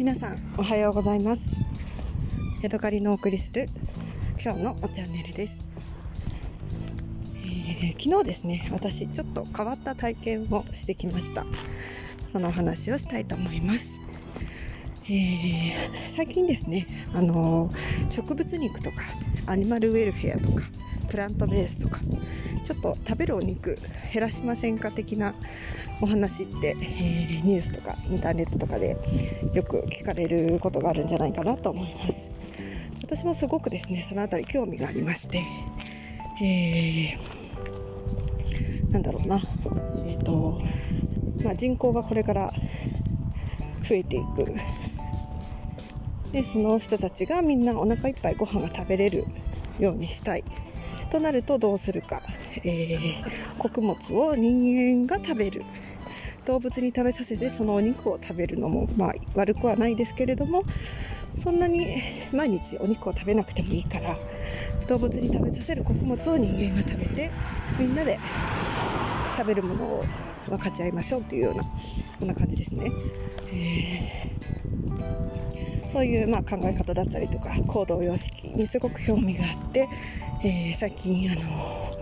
皆さんおはようございます。ヤドカリのお送りする今日のチャンネルです、えー、昨日ですね私ちょっと変わった体験をしてきました。そのお話をしたいと思います。えー、最近ですね、あのー、植物肉とかアニマルウェルフェアとかプラントベースとかちょっと食べるお肉減らしませんか的なお話って、えー、ニュースとかインターネットとかでよく聞かれることがあるんじゃないかなと思います。私もすごくですねその辺り興味がありまして、えー、なんだろうな。えっ、ー、とまあ、人口がこれから増えていく。でその人たちがみんなお腹いっぱいご飯が食べれるようにしたい。となるとどうするか、えー、穀物を人間が食べる動物に食べさせてそのお肉を食べるのも、まあ、悪くはないですけれどもそんなに毎日お肉を食べなくてもいいから動物に食べさせる穀物を人間が食べてみんなで食べるものを分かち合いましょうというようなそんな感じですね。えー、そういうまあ考え方だったりとか行動様式にすごく興味があって、えー、最近あの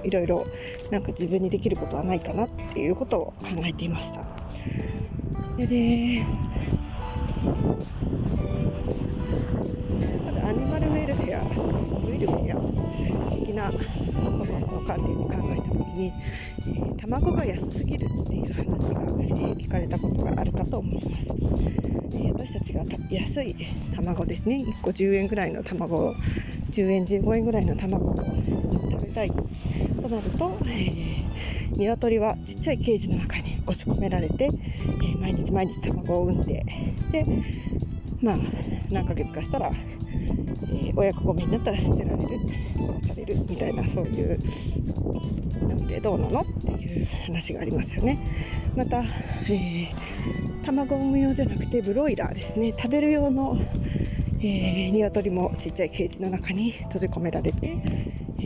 いろいろなんか自分にできることはないかなっていうことを考えていました。でまずアニマルウェルフェアウェルフェア的なことの観点で考えた時に、えー、卵が安すぎるっていう話が、えー、聞かれたことがあるかと思います、えー、私たちが安い卵ですね。1個10円ぐらいの卵を10円15円ぐらいの卵を食べたい。となると、えー、鶏はちっちゃいケージの中に押し込められて、えー、毎日毎日卵を産んででまあ何ヶ月かしたら、えー、親子ごめになったら捨てられる殺されるみたいなそういうなんてどうなのっていう話がありますよね。また、えー、卵を産む用じゃなくてブロイラーですね。食べる用の、えー、鶏もちっちゃいケージの中に閉じ込められて、え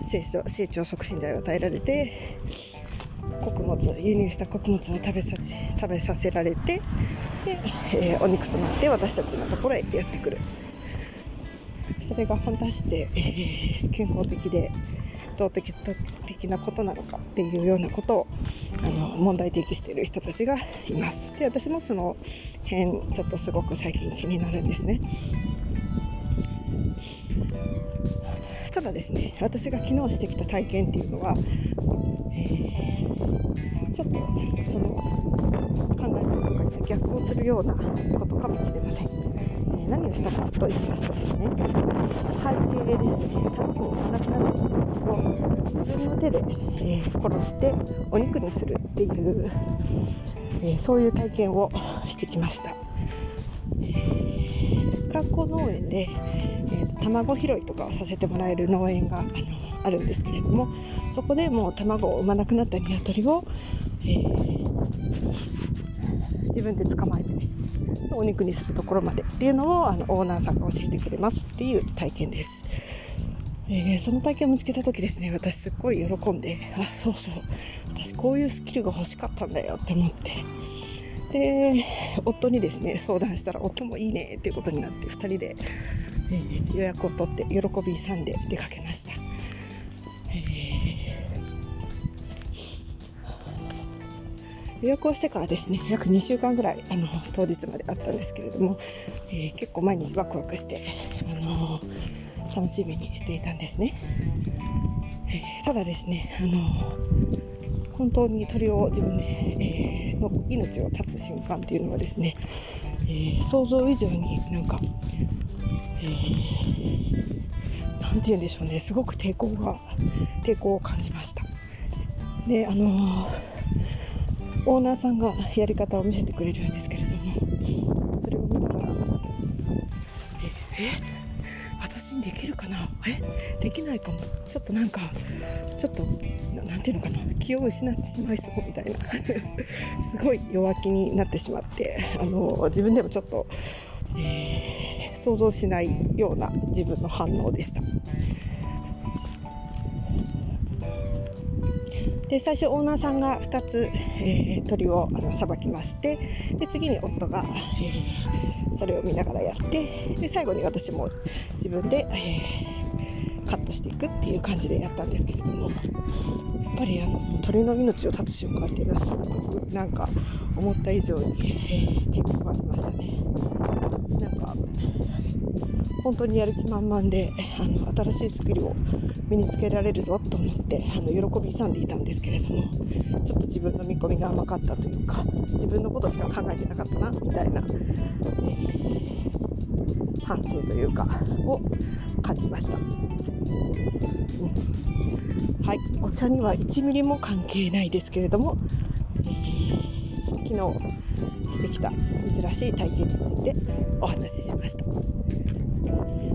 ー、成長成長促進剤を与えられて穀物輸入した穀物を食べさ食べさせられてで、えー、お肉となって私たちのところへやってくる。それが果たして、えー、健康的で道徳的なことなのかっていうようなことをあの問題提起している人たちがいます。で私もその辺ちょっとすごく最近気になるんですね。ただですね私が昨日してきた体験っていうのは、ー、ちょっとその考え方とかに逆行するようなことかもしれません、えー、何をしたかと言いますとですね。背景でですね卵を産まなくなったものを自分の手で、えー、殺してお肉にするっていう、えそういう体験をしてきました、え学校農園でえー、卵拾いとかをさせてもらえる農園があのあるんですけれどもそこでもう卵を産まなくなった鶏を、えー、自分で捕まえて、ねお肉にするところまでっていうのをあのオーナーさんが教えてくれますっていう体験です。えー、その体験を見つけた時ですね私すっごい喜んであそうそう私こういうスキルが欲しかったんだよって思ってで夫にですね相談したら夫もいいねっていうことになって2人でえ、予約を取って喜びさんで出かけました、えー、予約をしてからですね約2週間ぐらいあの当日まであったんですけれども、えー、結構毎日ワクワクして、あの楽しみにしていたんですね、えただですね、あの本当に鳥を自分で、えの命を絶つ瞬間っていうのはですね、え想像以上になんかえー、て言うんでしょうねすごく抵抗が抵抗を感じました。であのー、オーナーさんがやり方を見せてくれるんですけれどもそれを見ながらええ？信できるかな？え？できないかも。ちょっとなんかちょっと何て言うのかな？気を失ってしまいそうみたいな。すごい弱気になってしまって。あの自分でもちょっと、えー想像しないような自分の反応でした。で最初オーナーさんが2つ、えー、鳥をさばきましてで次に夫が、えー、それを見ながらやってで最後に私も自分で、えー、カットしていくっていう感じでやったんですけれどもやっぱりあの鳥の命を絶つ瞬間っていうのはすごくなんか思った以上に、え抵抗がありましたね。なんか本当にやる気満々であの新しいスキルを身につけられるぞと思ってあの喜び勇んでいたんですけれどもちょっと自分の見込みが甘かったというか自分のことしか考えてなかったなみたいな、えー、反省というかを感じました、うん、はい。お茶には1ミリも関係ないですけれども、えー、昨日してきた珍しい体験についてお話ししました。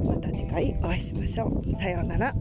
また次回お会いしましょう。さようなら。